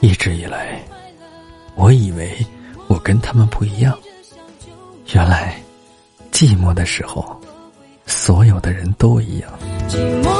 一直以来我以为我跟他们不一样原来寂寞的时候所有的人都一样。寂寞